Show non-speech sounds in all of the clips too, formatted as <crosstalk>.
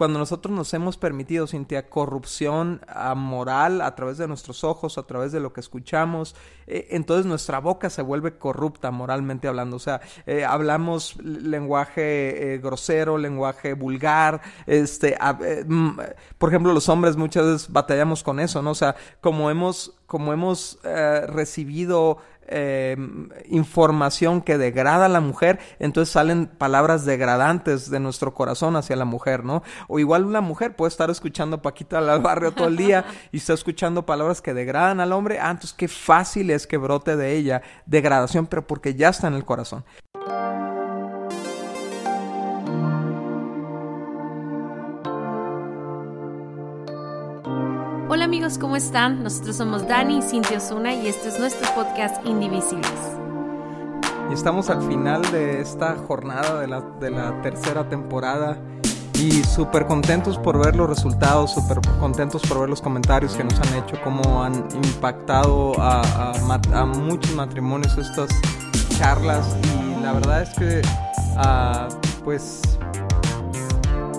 cuando nosotros nos hemos permitido, Cintia, corrupción moral a través de nuestros ojos, a través de lo que escuchamos, eh, entonces nuestra boca se vuelve corrupta moralmente hablando. O sea, eh, hablamos lenguaje eh, grosero, lenguaje vulgar, este, mm, por ejemplo, los hombres muchas veces batallamos con eso, ¿no? O sea, como hemos, como hemos recibido eh, información que degrada a la mujer, entonces salen palabras degradantes de nuestro corazón hacia la mujer, ¿no? O igual una mujer puede estar escuchando Paquita al barrio todo el día <laughs> y está escuchando palabras que degradan al hombre, ah, entonces qué fácil es que brote de ella degradación, pero porque ya está en el corazón. Amigos, ¿cómo están? Nosotros somos Dani y Cintia Osuna y este es nuestro podcast Indivisibles. Estamos al final de esta jornada de la, de la tercera temporada y súper contentos por ver los resultados, súper contentos por ver los comentarios que nos han hecho, cómo han impactado a, a, muchos matrimonios estas charlas y la verdad es que uh, pues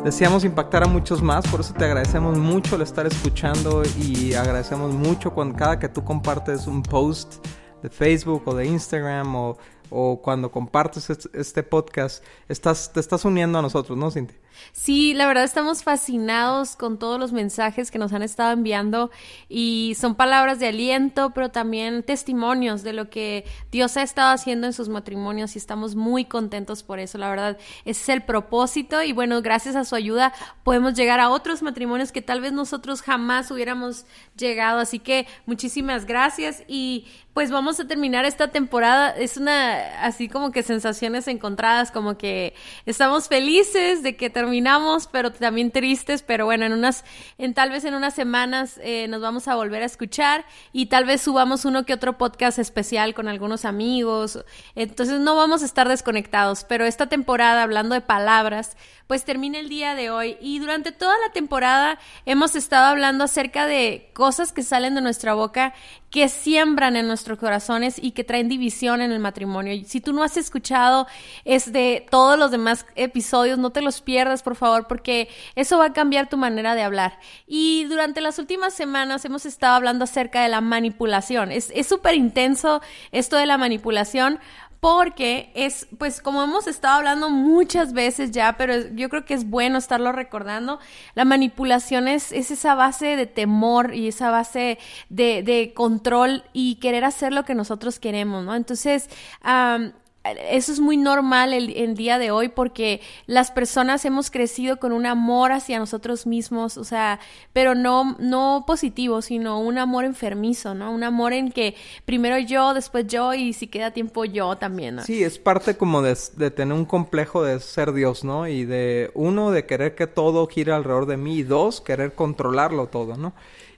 Deseamos impactar a muchos más, por eso te agradecemos mucho el estar escuchando y agradecemos mucho cuando cada que tú compartes un post de Facebook o de Instagram o, o cuando compartes este podcast, estás, te estás uniendo a nosotros, ¿no, Cintia? Sí, la verdad estamos fascinados con todos los mensajes que nos han estado enviando y son palabras de aliento, pero también testimonios de lo que Dios ha estado haciendo en sus matrimonios y estamos muy contentos por eso, la verdad. Ese es el propósito y bueno, gracias a su ayuda podemos llegar a otros matrimonios que tal vez nosotros jamás hubiéramos llegado, así que muchísimas gracias y pues vamos a terminar esta temporada. Es una así como que sensaciones encontradas, como que estamos felices de que terminamos, pero también tristes, pero bueno, en unas, en tal vez en unas semanas eh, nos vamos a volver a escuchar y tal vez subamos uno que otro podcast especial con algunos amigos. Entonces no vamos a estar desconectados, pero esta temporada, hablando de palabras, pues termina el día de hoy y durante toda la temporada hemos estado hablando acerca de cosas que salen de nuestra boca que siembran en nuestros corazones y que traen división en el matrimonio. Si tú no has escuchado es de todos los demás episodios, no te los pierdas, por favor, porque eso va a cambiar tu manera de hablar. Y durante las últimas semanas hemos estado hablando acerca de la manipulación. Es súper intenso esto de la manipulación porque es, pues como hemos estado hablando muchas veces ya, pero yo creo que es bueno estarlo recordando, la manipulación es, es esa base de temor y esa base de, de, control y querer hacer lo que nosotros queremos, ¿no? Entonces, eso es muy normal el, día de hoy porque las personas hemos crecido con un amor hacia nosotros mismos, o sea, pero no, no positivo, sino un amor enfermizo, ¿no? Un amor en que primero yo, después yo y si queda tiempo yo también. Sí, es parte como de, de tener un complejo de ser Dios, ¿no? Y de uno, de querer que todo gire alrededor de mí y dos, querer controlarlo todo, ¿no?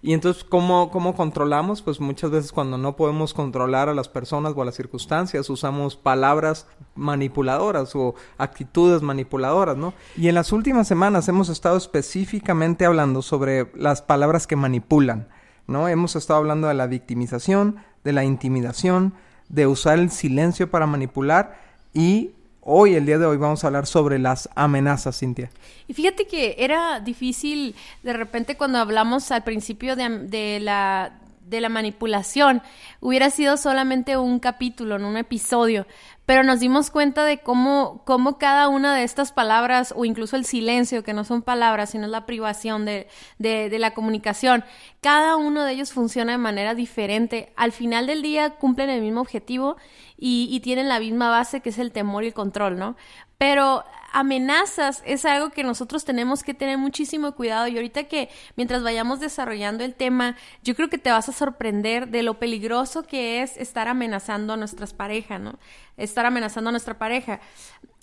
Y entonces, ¿cómo, ¿cómo controlamos? Pues muchas veces cuando no podemos controlar a las personas o a las circunstancias, usamos palabras manipuladoras o actitudes manipuladoras, ¿no? Y en las últimas semanas hemos estado específicamente hablando sobre las palabras que manipulan, ¿no? Hemos estado hablando de la victimización, de la intimidación, de usar el silencio para manipular y Hoy, el día de hoy, vamos a hablar sobre las amenazas, Cintia. Y fíjate que era difícil de repente cuando hablamos al principio de, de la de la manipulación hubiera sido solamente un capítulo, en un episodio, pero nos dimos cuenta de cómo, cómo cada una de estas palabras, o incluso el silencio, que no son palabras, sino la privación de, de, de, la comunicación, cada uno de ellos funciona de manera diferente. Al final del día cumplen el mismo objetivo y, y tienen la misma base, que es el temor y el control, ¿no? Pero amenazas es algo que nosotros tenemos que tener muchísimo cuidado y ahorita que mientras vayamos desarrollando el tema, yo creo que te vas a sorprender de lo peligroso que es estar amenazando a nuestras parejas, ¿no? Estar amenazando a nuestra pareja.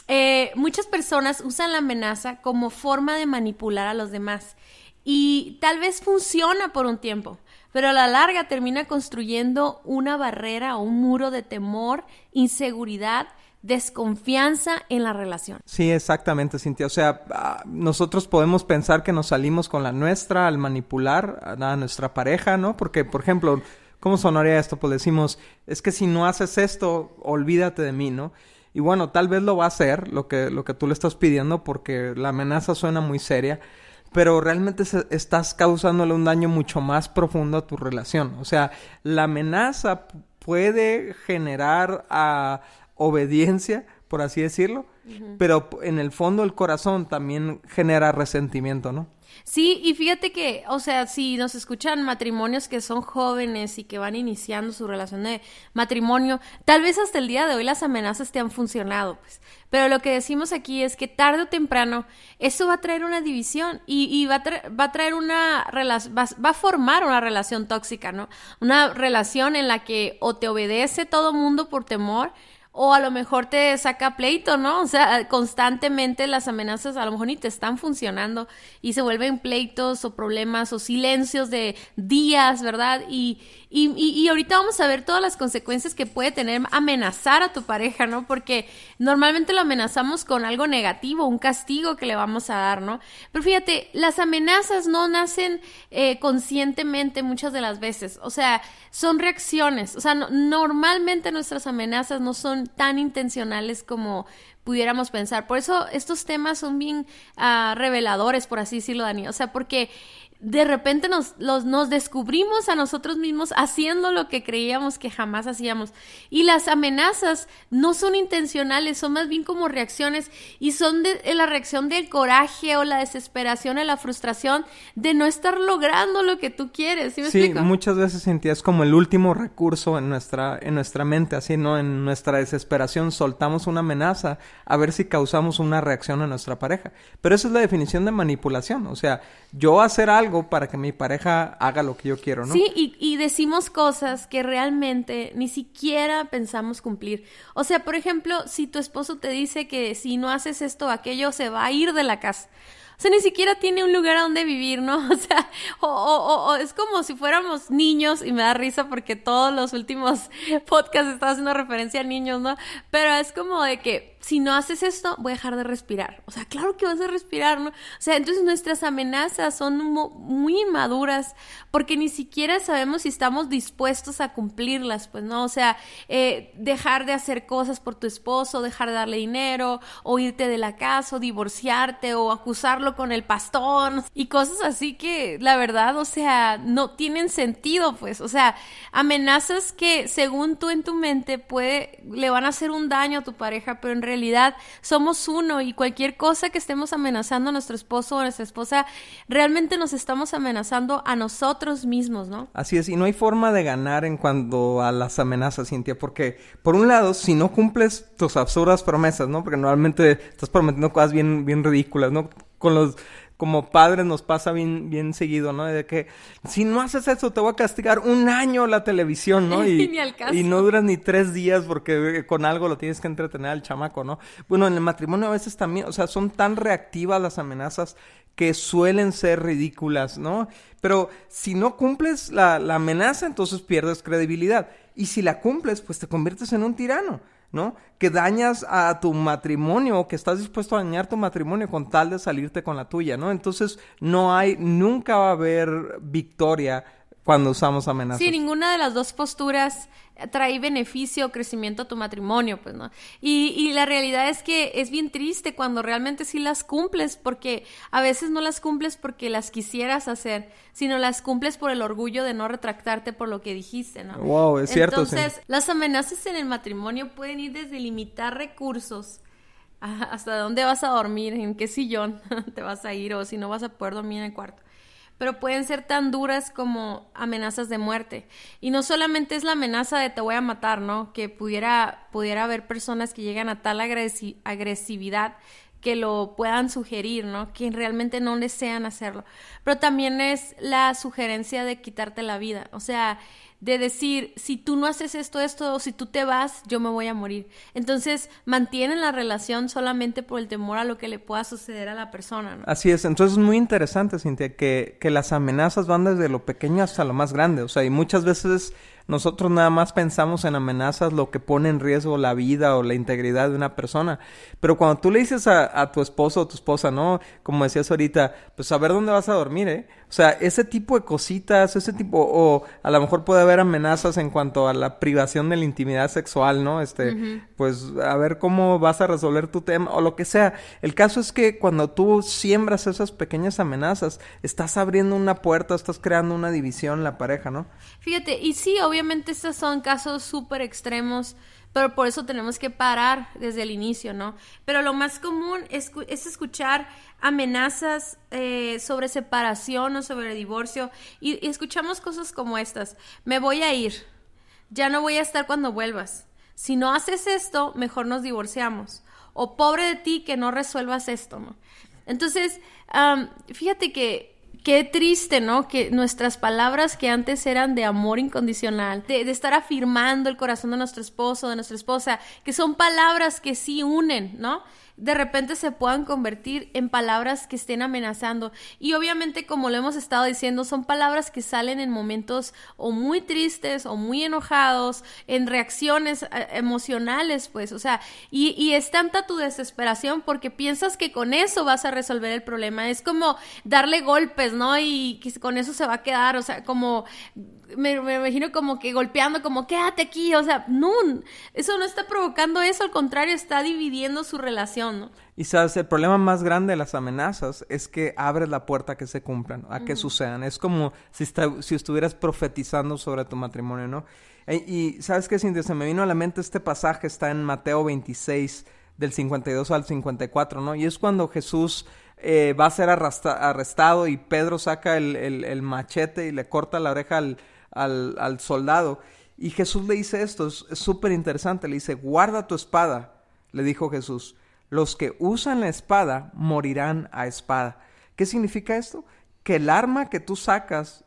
Eh, muchas personas usan la amenaza como forma de manipular a los demás y tal vez funciona por un tiempo, pero a la larga termina construyendo una barrera o un muro de temor, inseguridad desconfianza en la relación. Sí, exactamente, Cintia. O sea, ah, nosotros podemos pensar que nos salimos con la nuestra al manipular a nuestra pareja, ¿no? Porque, por ejemplo, ¿cómo sonaría esto? Pues decimos, es que si no haces esto, olvídate de mí, ¿no? Y bueno, tal vez lo va a hacer, lo que, lo que tú le estás pidiendo, porque la amenaza suena muy seria. Pero realmente estás causándole un daño mucho más profundo a tu relación. O sea, la amenaza puede generar a obediencia, por así decirlo, pero en el fondo el corazón también genera resentimiento, ¿no? Sí, y fíjate que, o sea, si nos escuchan matrimonios que son jóvenes y que van iniciando su relación de matrimonio, tal vez hasta el día de hoy las amenazas te han funcionado, pues. Pero lo que decimos aquí es que tarde o temprano eso va a traer una división y, va, a va a traer una relación, va, va, a formar una relación tóxica, ¿no? Una relación en la que o te obedece todo mundo por temor o a lo mejor te saca pleito, ¿no? O sea, constantemente las amenazas a lo mejor ni te están funcionando y se vuelven pleitos o problemas o silencios de días, ¿verdad? Y, y, y, ahorita vamos a ver todas las consecuencias que puede tener amenazar a tu pareja, ¿no? Porque normalmente lo amenazamos con algo negativo, un castigo que le vamos a dar, ¿no? Pero fíjate, las amenazas no nacen eh, conscientemente muchas de las veces, o sea, son reacciones, o sea, normalmente nuestras amenazas no son tan intencionales como pudiéramos pensar. Por eso estos temas son bien uh, reveladores, por así decirlo, Dani. O sea, porque de repente nos, los, nos descubrimos a nosotros mismos haciendo lo que creíamos que jamás hacíamos. Y las amenazas no son intencionales, son más bien como reacciones y son de, la reacción del coraje o la desesperación o la frustración de no estar logrando lo que tú quieres. ¿Sí, muchas veces sentías como el último recurso en nuestra, en nuestra mente, así, ¿no? En nuestra desesperación soltamos una amenaza a ver si causamos una reacción a nuestra pareja. Pero esa es la definición de manipulación, o sea, yo hacer algo para que mi pareja haga lo que yo quiero, ¿no? Sí, y, y decimos cosas que realmente ni siquiera pensamos cumplir. O sea, por ejemplo, si tu esposo te dice que si no haces esto o aquello, se va a ir de la casa. O sea, ni siquiera tiene un lugar a donde vivir, ¿no? <laughs> O sea, o, o, o, es como si fuéramos niños y me da risa porque todos los últimos <laughs> podcasts están haciendo referencia a niños, ¿no? Pero es como de que si no haces esto, voy a dejar de respirar. O sea, claro que vas a respirar, ¿no? O sea, entonces nuestras amenazas son muy inmaduras porque ni siquiera sabemos si estamos dispuestos a cumplirlas, pues, ¿no? O sea, eh, dejar de hacer cosas por tu esposo, dejar de darle dinero, o irte de la casa, o divorciarte, o acusarlo con el pastón, y cosas así que, la verdad, o sea, no tienen sentido, pues. O sea, amenazas que, según tú en tu mente, puede, le van a hacer un daño a tu pareja, pero en realidad somos uno y cualquier cosa que estemos amenazando a nuestro esposo o a nuestra esposa, realmente nos estamos amenazando a nosotros mismos, ¿no? Así es, y no hay forma de ganar en cuanto a las amenazas, Cintia, porque por un lado, si no cumples tus absurdas promesas, ¿no? Porque normalmente estás prometiendo cosas bien, bien ridículas, ¿no? Con como padres nos pasa bien, bien seguido, ¿no? De que si no haces eso te voy a castigar un año la televisión, ¿no? <laughs> Y, y no duras ni tres días porque eh, con algo lo tienes que entretener al chamaco, ¿no? Bueno, en el matrimonio a veces también, o sea, son tan reactivas las amenazas que suelen ser ridículas, ¿no? Pero si no cumples la, la amenaza, entonces pierdes credibilidad. Y si la cumples, pues te conviertes en un tirano. ¿no? Que dañas a tu matrimonio que estás dispuesto a dañar tu matrimonio con tal de salirte con la tuya, ¿no? Entonces no hay, nunca va a haber victoria cuando usamos amenazas. Sí, ninguna de las dos posturas trae beneficio o crecimiento a tu matrimonio, pues, ¿no? Y, y, la realidad es que es bien triste cuando realmente sí las cumples, porque a veces no las cumples porque las quisieras hacer, sino las cumples por el orgullo de no retractarte por lo que dijiste, ¿no? Wow, es cierto. Entonces, las amenazas en el matrimonio pueden ir desde limitar recursos hasta dónde vas a dormir, en qué sillón <laughs> te vas a ir o si no vas a poder dormir en el cuarto pero pueden ser tan duras como amenazas de muerte. Y no solamente es la amenaza de te voy a matar, ¿no? Que pudiera, pudiera haber personas que llegan a tal agresividad que lo puedan sugerir, ¿no? Que realmente no desean hacerlo. Pero también es la sugerencia de quitarte la vida. O sea, de decir, si tú no haces esto, esto, o si tú te vas, yo me voy a morir. Entonces, mantienen la relación solamente por el temor a lo que le pueda suceder a la persona. ¿no? Así es, entonces es muy interesante, Cintia, que, que las amenazas van desde lo pequeño hasta lo más grande, o sea, y muchas veces nosotros nada más pensamos en amenazas, lo que pone en riesgo la vida o la integridad de una persona. Pero cuando tú le dices a, a tu esposo o tu esposa, ¿no? Como decías ahorita, pues a ver dónde vas a dormir, ¿eh? O sea, ese tipo de cositas, ese tipo, o a lo mejor puede haber amenazas en cuanto a la privación de la intimidad sexual, ¿no? Este, pues a ver cómo vas a resolver tu tema o lo que sea. El caso es que cuando tú siembras esas pequeñas amenazas, estás abriendo una puerta, estás creando una división en la pareja, ¿no? Fíjate, y sí, obviamente estos son casos súper extremos pero por eso tenemos que parar desde el inicio, ¿no? Pero lo más común es, escuchar amenazas eh, sobre separación o sobre divorcio y, escuchamos cosas como estas, me voy a ir, ya no voy a estar cuando vuelvas, si no haces esto, mejor nos divorciamos, o pobre de ti que no resuelvas esto, ¿no? Entonces, fíjate que Qué triste, ¿no? Que nuestras palabras que antes eran de amor incondicional, de, estar afirmando el corazón de nuestro esposo, de nuestra esposa, que son palabras que sí unen, ¿no? De repente se puedan convertir en palabras que estén amenazando. Y obviamente, como lo hemos estado diciendo, son palabras que salen en momentos o muy tristes o muy enojados, en reacciones eh, emocionales, pues, o sea, y, y es tanta tu desesperación porque piensas que con eso vas a resolver el problema. Es como darle golpes, ¿no? Y que con eso se va a quedar, o sea, como me, imagino como que golpeando, como quédate aquí, o sea, no, eso no está provocando eso, al contrario, está dividiendo su relación, ¿no? Y sabes, el problema más grande de las amenazas es que abres la puerta a que se cumplan, a que sucedan. Es como si, si estuvieras profetizando sobre tu matrimonio, ¿no? E, y sabes qué, Cintia, se me vino a la mente este pasaje, está en Mateo 26, del 52 al 54, ¿no? Y es cuando Jesús eh, va a ser arrestado y Pedro saca el, el, machete y le corta la oreja al, al, al soldado. Y Jesús le dice esto, es súper interesante, le dice, guarda tu espada, le dijo Jesús, los que usan la espada morirán a espada. ¿Qué significa esto? Que el arma que tú sacas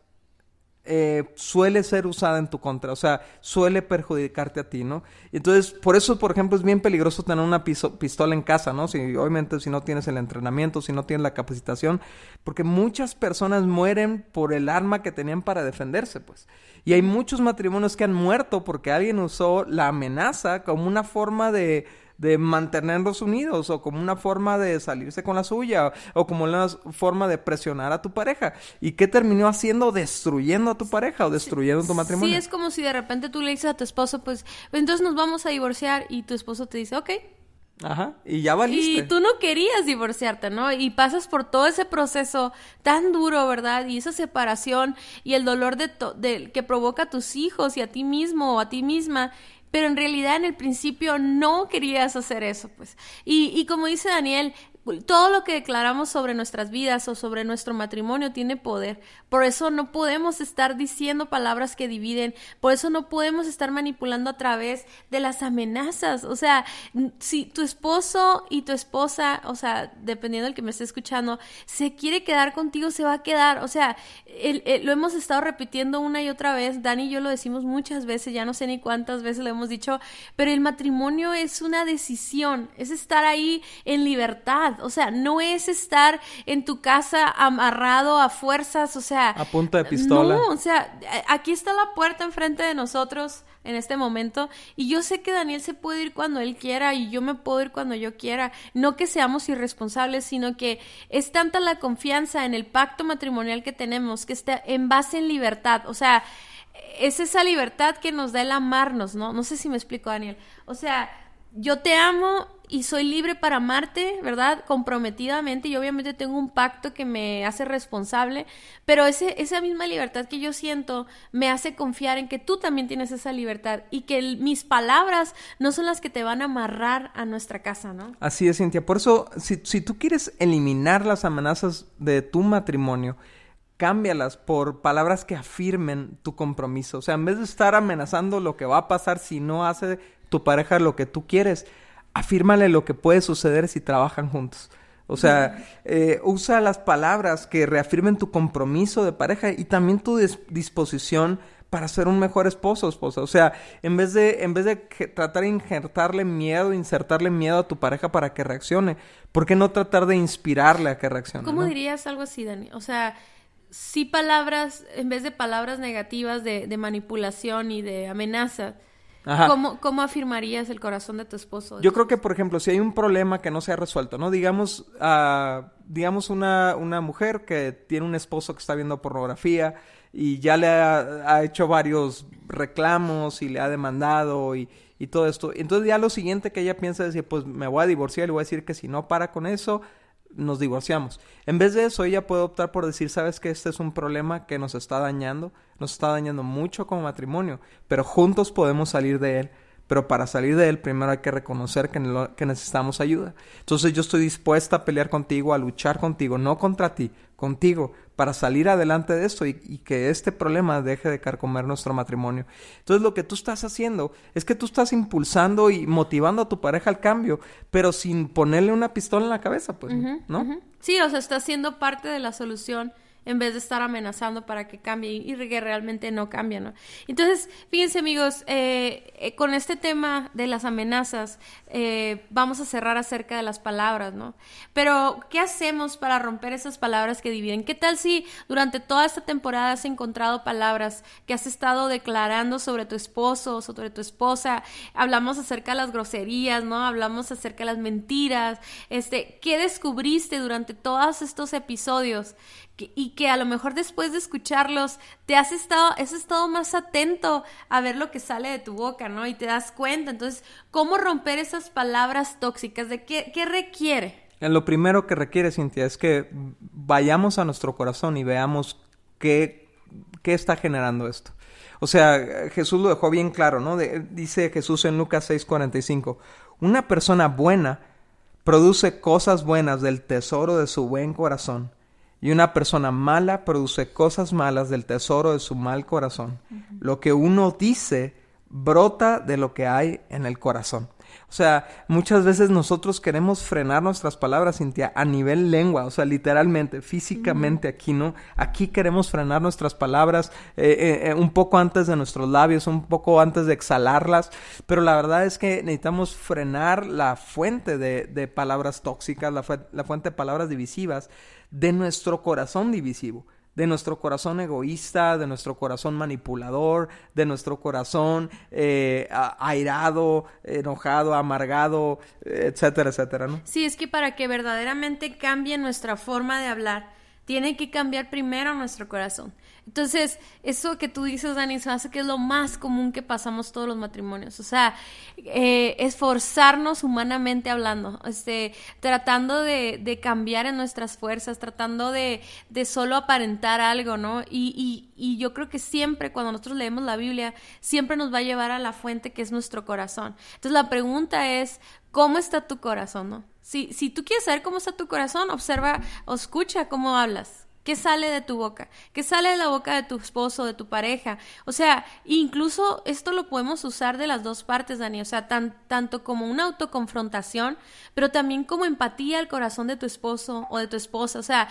eh, suele ser usada en tu contra, o sea, suele perjudicarte a ti, ¿no? Entonces, por eso, por ejemplo, es bien peligroso tener una pistola en casa, ¿no? Si, obviamente, si no tienes el entrenamiento, si no tienes la capacitación, porque muchas personas mueren por el arma que tenían para defenderse, pues. Y hay muchos matrimonios que han muerto porque alguien usó la amenaza como una forma de de mantenerlos unidos o como una forma de salirse con la suya o como una forma de presionar a tu pareja. ¿Y qué terminó haciendo? Destruyendo a tu pareja o destruyendo tu matrimonio. Sí, es como si de repente tú le dices a tu esposo, pues, entonces nos vamos a divorciar y tu esposo te dice, ok. Ajá, y ya valiste. Y tú no querías divorciarte, ¿no? Y pasas por todo ese proceso tan duro, ¿verdad? Y esa separación y el dolor de, de que provoca a tus hijos y a ti mismo o a ti misma pero en realidad en el principio no querías hacer eso, pues. Y, y como dice Daniel, todo lo que declaramos sobre nuestras vidas o sobre nuestro matrimonio tiene poder. Por eso no podemos estar diciendo palabras que dividen. Por eso no podemos estar manipulando a través de las amenazas. O sea, si tu esposo y tu esposa, o sea, dependiendo del que me esté escuchando, se quiere quedar contigo, se va a quedar. O sea, lo hemos estado repitiendo una y otra vez. Dani y yo lo decimos muchas veces, ya no sé ni cuántas veces lo hemos dicho, pero el matrimonio es una decisión, es estar ahí en libertad o sea, no es estar en tu casa amarrado a fuerzas, o sea... A punto de pistola. No, o sea, aquí está la puerta enfrente de nosotros en este momento y yo sé que Daniel se puede ir cuando él quiera y yo me puedo ir cuando yo quiera. No que seamos irresponsables, sino que es tanta la confianza en el pacto matrimonial que tenemos que está en base en libertad, o sea... Es esa libertad que nos da el amarnos, ¿no? No sé si me explico, Daniel. O sea, yo te amo y soy libre para amarte, ¿verdad? Comprometidamente y obviamente tengo un pacto que me hace responsable, pero ese, esa misma libertad que yo siento me hace confiar en que tú también tienes esa libertad y que mis palabras no son las que te van a amarrar a nuestra casa, ¿no? Así es, Cintia. Por eso, si, si tú quieres eliminar las amenazas de tu matrimonio, cámbialas por palabras que afirmen tu compromiso. O sea, en vez de estar amenazando lo que va a pasar si no hace tu pareja lo que tú quieres, afírmale lo que puede suceder si trabajan juntos. O sea, eh, usa las palabras que reafirmen tu compromiso de pareja y también tu disposición para ser un mejor esposo o esposa. O sea, en vez de, en vez de tratar de injertarle miedo, insertarle miedo a tu pareja para que reaccione, ¿por qué no tratar de inspirarle a que reaccione? ¿Cómo dirías algo así, Dani? O sea, sí palabras, en vez de palabras negativas de, de manipulación y de amenaza, ¿cómo, ¿cómo, afirmarías el corazón de tu esposo? Yo creo que, por ejemplo, si hay un problema que no se ha resuelto, ¿no? Digamos, uh, digamos una, una mujer que tiene un esposo que está viendo pornografía y ya le ha, ha hecho varios reclamos y le ha demandado y, y todo esto. Entonces ya lo siguiente que ella piensa es decir, pues me voy a divorciar y le voy a decir que si no para con eso, nos divorciamos. En vez de eso, ella puede optar por decir, sabes que este es un problema que nos está dañando, nos está dañando mucho como matrimonio, pero juntos podemos salir de él. Pero para salir de él, primero hay que reconocer que, que necesitamos ayuda. Entonces yo estoy dispuesta a pelear contigo, a luchar contigo, no contra ti, contigo, para salir adelante de esto y, que este problema deje de carcomer nuestro matrimonio. Entonces lo que tú estás haciendo es que tú estás impulsando y motivando a tu pareja al cambio, pero sin ponerle una pistola en la cabeza, pues, ¿no? Sí, o sea, está siendo parte de la solución en vez de estar amenazando para que cambie y que realmente no cambie, ¿no? Entonces, fíjense amigos, eh, eh, con este tema de las amenazas, eh, vamos a cerrar acerca de las palabras, ¿no? Pero, ¿qué hacemos para romper esas palabras que dividen? ¿Qué tal si durante toda esta temporada has encontrado palabras que has estado declarando sobre tu esposo, sobre tu esposa? Hablamos acerca de las groserías, ¿no? Hablamos acerca de las mentiras, este, ¿qué descubriste durante todos estos episodios? y que a lo mejor después de escucharlos te has estado, has estado más atento a ver lo que sale de tu boca, ¿no? Y te das cuenta. Entonces, ¿cómo romper esas palabras tóxicas? ¿De qué, qué requiere? Lo primero que requiere, Cintia, es que vayamos a nuestro corazón y veamos qué, qué está generando esto. O sea, Jesús lo dejó bien claro, ¿no? dice Jesús en Lucas 6:45, una persona buena produce cosas buenas del tesoro de su buen corazón y una persona mala produce cosas malas del tesoro de su mal corazón. Lo que uno dice brota de lo que hay en el corazón. O sea, muchas veces nosotros queremos frenar nuestras palabras, Cintia, a nivel lengua, o sea, literalmente, físicamente aquí, ¿no? Aquí queremos frenar nuestras palabras eh, eh, eh, un poco antes de nuestros labios, un poco antes de exhalarlas, pero la verdad es que necesitamos frenar la fuente de, palabras tóxicas, la, la fuente de palabras divisivas de nuestro corazón divisivo de nuestro corazón egoísta, de nuestro corazón manipulador, de nuestro corazón eh, airado, enojado, amargado, etcétera, etcétera, ¿no? Sí, es que para que verdaderamente cambie nuestra forma de hablar, tiene que cambiar primero nuestro corazón. Entonces, eso que tú dices, Dani, se hace que es lo más común que pasamos todos los matrimonios. O sea, eh, esforzarnos humanamente hablando, este, tratando de, de, cambiar en nuestras fuerzas, tratando de, de solo aparentar algo, ¿no? Y, y, y, yo creo que siempre, cuando nosotros leemos la Biblia, siempre nos va a llevar a la fuente que es nuestro corazón. Entonces, la pregunta es, ¿cómo está tu corazón, no? Si, si tú quieres saber cómo está tu corazón, observa o escucha cómo hablas. ¿Qué sale de tu boca? ¿Qué sale de la boca de tu esposo, de tu pareja? O sea, incluso esto lo podemos usar de las dos partes, Dani. O sea, tan, tanto como una autoconfrontación, pero también como empatía al corazón de tu esposo o de tu esposa. O sea,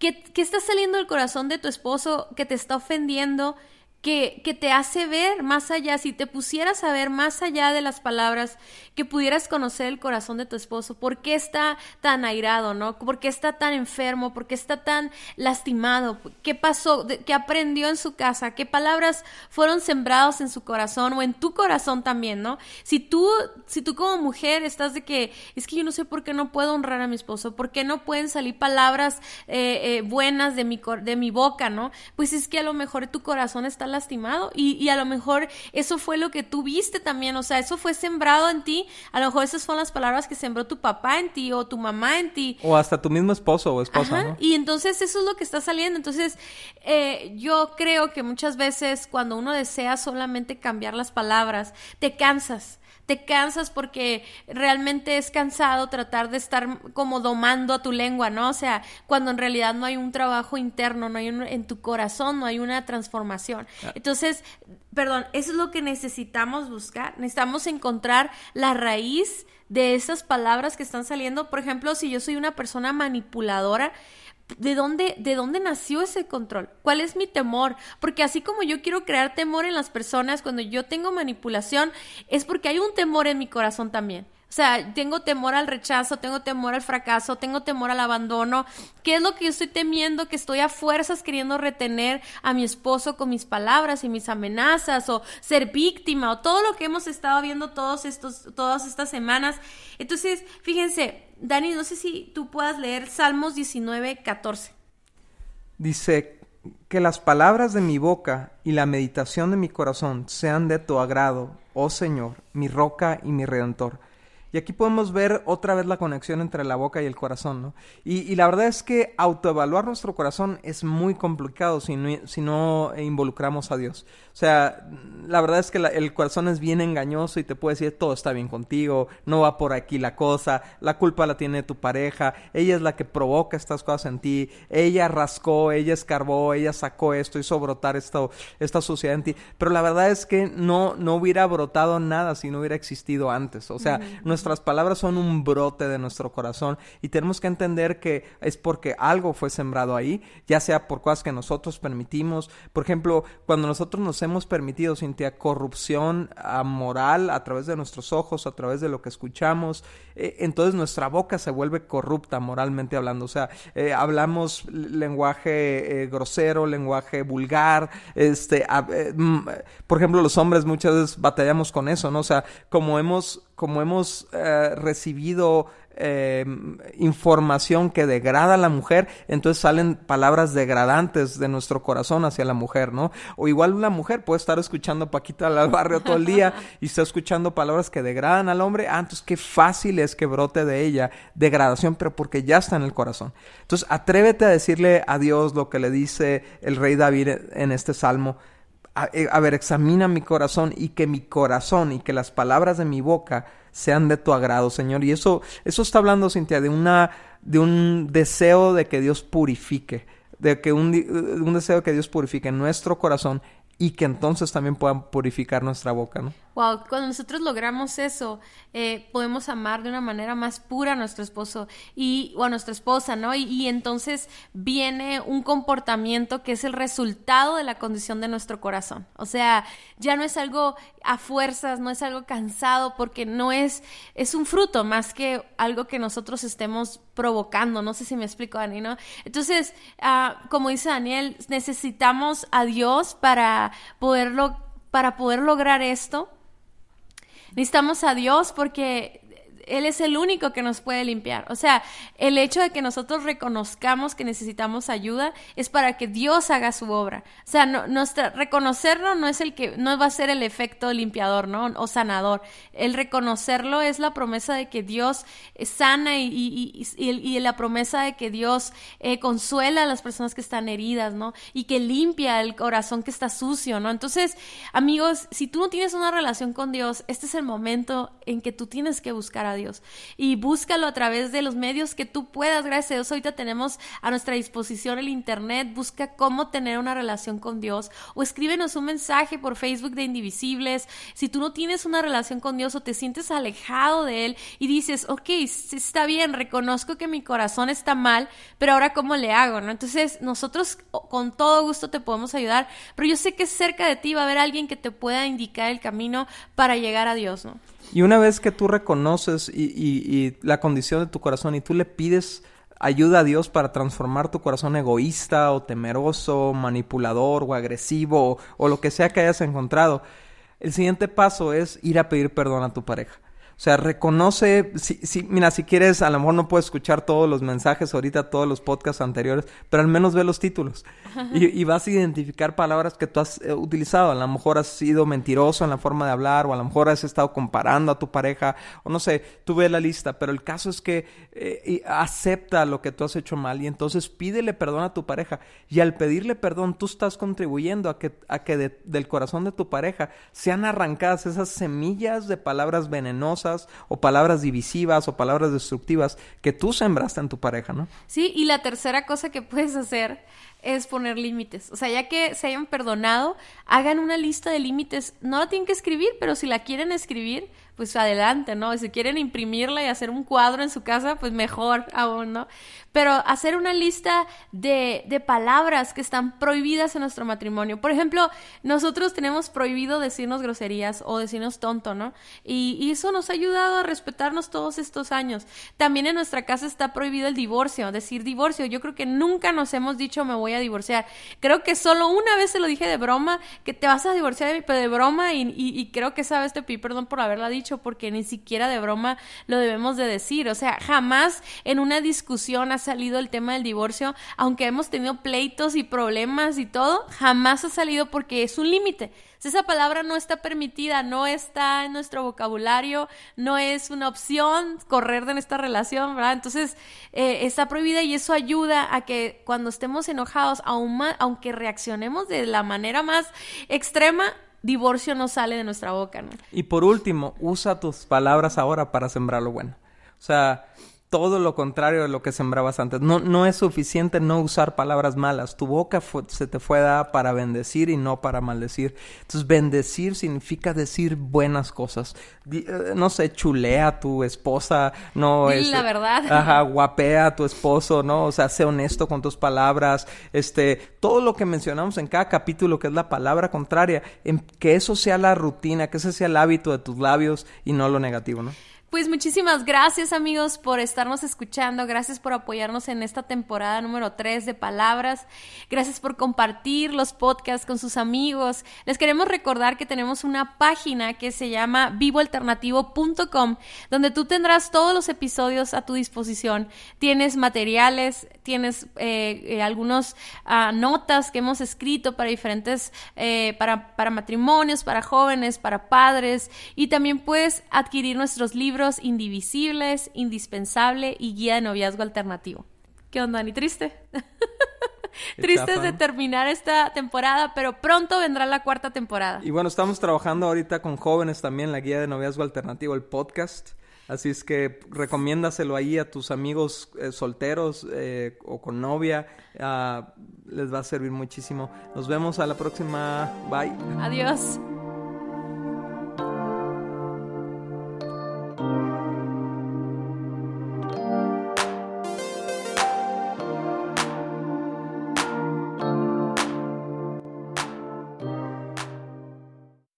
¿qué, qué está saliendo del corazón de tu esposo que te está ofendiendo? Que, te hace ver más allá, si te pusieras a ver más allá de las palabras, que pudieras conocer el corazón de tu esposo, por qué está tan airado, ¿no? ¿Por qué está tan enfermo? ¿Por qué está tan lastimado? ¿Qué pasó? ¿Qué aprendió en su casa? ¿Qué palabras fueron sembrados en su corazón o en tu corazón también, ¿no? Si tú, si tú como mujer estás de que, es que yo no sé por qué no puedo honrar a mi esposo, por qué no pueden salir palabras eh, eh, buenas de mi, de mi boca, ¿no? Pues es que a lo mejor tu corazón está lastimado y, y, a lo mejor eso fue lo que tú viste también, o sea, eso fue sembrado en ti, a lo mejor esas fueron las palabras que sembró tu papá en ti o tu mamá en ti. O hasta tu mismo esposo o esposa, ¿no? Y entonces eso es lo que está saliendo, entonces eh, yo creo que muchas veces cuando uno desea solamente cambiar las palabras, te cansas te cansas porque realmente es cansado tratar de estar como domando a tu lengua, ¿no? O sea, cuando en realidad no hay un trabajo interno, no hay un, en tu corazón, no hay una transformación. Ah. Entonces, perdón, eso es lo que necesitamos buscar. Necesitamos encontrar la raíz de esas palabras que están saliendo. Por ejemplo, si yo soy una persona manipuladora, ¿De dónde, ¿De dónde nació ese control? ¿Cuál es mi temor? Porque así como yo quiero crear temor en las personas cuando yo tengo manipulación, es porque hay un temor en mi corazón también. O sea, tengo temor al rechazo, tengo temor al fracaso, tengo temor al abandono. ¿Qué es lo que yo estoy temiendo? Que estoy a fuerzas queriendo retener a mi esposo con mis palabras y mis amenazas o ser víctima o todo lo que hemos estado viendo todos estos, todas estas semanas. Entonces, fíjense, Dani, no sé si tú puedas leer Salmos 19, 14. Dice, que las palabras de mi boca y la meditación de mi corazón sean de tu agrado, oh Señor, mi roca y mi redentor. Y aquí podemos ver otra vez la conexión entre la boca y el corazón, ¿no? Y, la verdad es que autoevaluar nuestro corazón es muy complicado si no, si no involucramos a Dios. O sea, la verdad es que el corazón es bien engañoso y te puede decir todo está bien contigo, no va por aquí la cosa, la culpa la tiene tu pareja, ella es la que provoca estas cosas en ti, ella rascó, ella escarbó, ella sacó esto, hizo brotar esto, esta suciedad en ti. Pero la verdad es que no, no hubiera brotado nada si no hubiera existido antes. O sea, nuestras palabras son un brote de nuestro corazón y tenemos que entender que es porque algo fue sembrado ahí, ya sea por cosas que nosotros permitimos. Por ejemplo, cuando nosotros nos hemos permitido, Cintia, corrupción moral a través de nuestros ojos, a través de lo que escuchamos, eh, entonces nuestra boca se vuelve corrupta moralmente hablando. O sea, eh, hablamos lenguaje eh, grosero, lenguaje vulgar, este, por ejemplo, los hombres muchas veces batallamos con eso, ¿no? O sea, como hemos como hemos eh, recibido eh, información que degrada a la mujer, entonces salen palabras degradantes de nuestro corazón hacia la mujer, ¿no? O igual una mujer puede estar escuchando Paquita al barrio todo el día <laughs> y está escuchando palabras que degradan al hombre, ah, entonces qué fácil es que brote de ella degradación, pero porque ya está en el corazón. Entonces atrévete a decirle a Dios lo que le dice el rey David en este salmo, eh, a, ver, examina mi corazón y que mi corazón y que las palabras de mi boca sean de tu agrado, Señor. Y eso, eso está hablando, Cintia, de una, de un deseo de que Dios purifique, de que un, un deseo de que Dios purifique nuestro corazón y que entonces también puedan purificar nuestra boca, ¿no? Wow, cuando nosotros logramos eso, eh, podemos amar de una manera más pura a nuestro esposo y, o a nuestra esposa, ¿no? Y, entonces viene un comportamiento que es el resultado de la condición de nuestro corazón. O sea, ya no es algo a fuerzas, no es algo cansado, porque no es, es un fruto más que algo que nosotros estemos provocando. No sé si me explico, Dani, ¿no? Entonces, ah, como dice Daniel, necesitamos a Dios para para poder lograr esto Necesitamos a Dios porque él es el único que nos puede limpiar. O sea, el hecho de que nosotros reconozcamos que necesitamos ayuda es para que Dios haga su obra. O sea, no, reconocerlo no es el que, no va a ser el efecto limpiador, ¿no? O sanador. El reconocerlo es la promesa de que Dios sana y, y, y, la promesa de que Dios eh, consuela a las personas que están heridas, ¿no? Y que limpia el corazón que está sucio, ¿no? Entonces, amigos, si tú no tienes una relación con Dios, este es el momento en que tú tienes que buscar a Dios. Y búscalo a través de los medios que tú puedas. Gracias a Dios, ahorita tenemos a nuestra disposición el Internet. Busca cómo tener una relación con Dios. O escríbenos un mensaje por Facebook de Indivisibles. Si tú no tienes una relación con Dios o te sientes alejado de Él y dices, ok, está bien, reconozco que mi corazón está mal, pero ahora cómo le hago, ¿no? Entonces, nosotros con todo gusto te podemos ayudar, pero yo sé que cerca de ti va a haber alguien que te pueda indicar el camino para llegar a Dios, ¿no? Y una vez que tú reconoces y, la condición de tu corazón y tú le pides ayuda a Dios para transformar tu corazón egoísta o temeroso, manipulador o agresivo o lo que sea que hayas encontrado, el siguiente paso es ir a pedir perdón a tu pareja. O sea, reconoce, si, si, mira, si quieres, a lo mejor no puedes escuchar todos los mensajes ahorita, todos los podcasts anteriores, pero al menos ve los títulos. Y, vas a identificar palabras que tú has eh, utilizado. A lo mejor has sido mentiroso en la forma de hablar o a lo mejor has estado comparando a tu pareja o no sé, tú ve la lista, pero el caso es que eh, acepta lo que tú has hecho mal y entonces pídele perdón a tu pareja. Y al pedirle perdón tú estás contribuyendo a que, a que del corazón de tu pareja sean arrancadas esas semillas de palabras venenosas o palabras divisivas o palabras destructivas que tú sembraste en tu pareja, ¿no? Sí, y la tercera cosa que puedes hacer es poner límites. O sea, ya que se hayan perdonado, hagan una lista de límites. No la tienen que escribir, pero si la quieren escribir, pues adelante, ¿no? Si quieren imprimirla y hacer un cuadro en su casa, pues mejor aún, ¿no? Pero hacer una lista de, de palabras que están prohibidas en nuestro matrimonio. Por ejemplo, nosotros tenemos prohibido decirnos groserías o decirnos tonto, ¿no? Y, eso nos ha ayudado a respetarnos todos estos años. También en nuestra casa está prohibido el divorcio, decir divorcio. Yo creo que nunca nos hemos dicho me voy a divorciar. Creo que solo una vez se lo dije de broma, que te vas a divorciar de, de broma y, y, y creo que esa vez te pedí perdón por haberla dicho porque ni siquiera de broma lo debemos de decir. O sea, jamás en una discusión ha salido el tema del divorcio, aunque hemos tenido pleitos y problemas y todo, jamás ha salido porque es un límite. Esa palabra no está permitida, no está en nuestro vocabulario, no es una opción correr de esta relación, ¿verdad? Entonces eh, está prohibida y eso ayuda a que cuando estemos enojados, aún más, aunque reaccionemos de la manera más extrema, divorcio no sale de nuestra boca. Y por último, usa tus palabras ahora para sembrar lo bueno. O sea, todo lo contrario de lo que sembrabas antes. No, no es suficiente no usar palabras malas. Tu boca se te fue dada para bendecir y no para maldecir. Entonces, bendecir significa decir buenas cosas. Eh, no sé, chulea a tu esposa, no es. La verdad. <laughs> Ajá, guapea a tu esposo, ¿no? O sea, sé honesto con tus palabras. Este, todo lo que mencionamos en cada capítulo, que es la palabra contraria, en que eso sea la rutina, que ese sea el hábito de tus labios y no lo negativo, ¿no? Pues muchísimas gracias amigos por estarnos escuchando, gracias por apoyarnos en esta temporada número 3 de Palabras, gracias por compartir los podcasts con sus amigos. Les queremos recordar que tenemos una página que se llama vivoalternativo.com, donde tú tendrás todos los episodios a tu disposición. Tienes materiales, tienes eh, eh, algunas ah, notas que hemos escrito para diferentes, eh, para, para matrimonios, para jóvenes, para padres, y también puedes adquirir nuestros libros Indivisibles, Indispensable y Guía de Noviazgo Alternativo. ¿Qué onda, ni triste? <laughs> Triste de terminar esta temporada, pero pronto vendrá la cuarta temporada. Y bueno, estamos trabajando ahorita con jóvenes también la guía de noviazgo alternativo, el podcast. Así es que recomiéndaselo ahí a tus amigos eh, solteros eh, o con novia. Ah, les va a servir muchísimo. Nos vemos a la próxima. Bye. Adiós.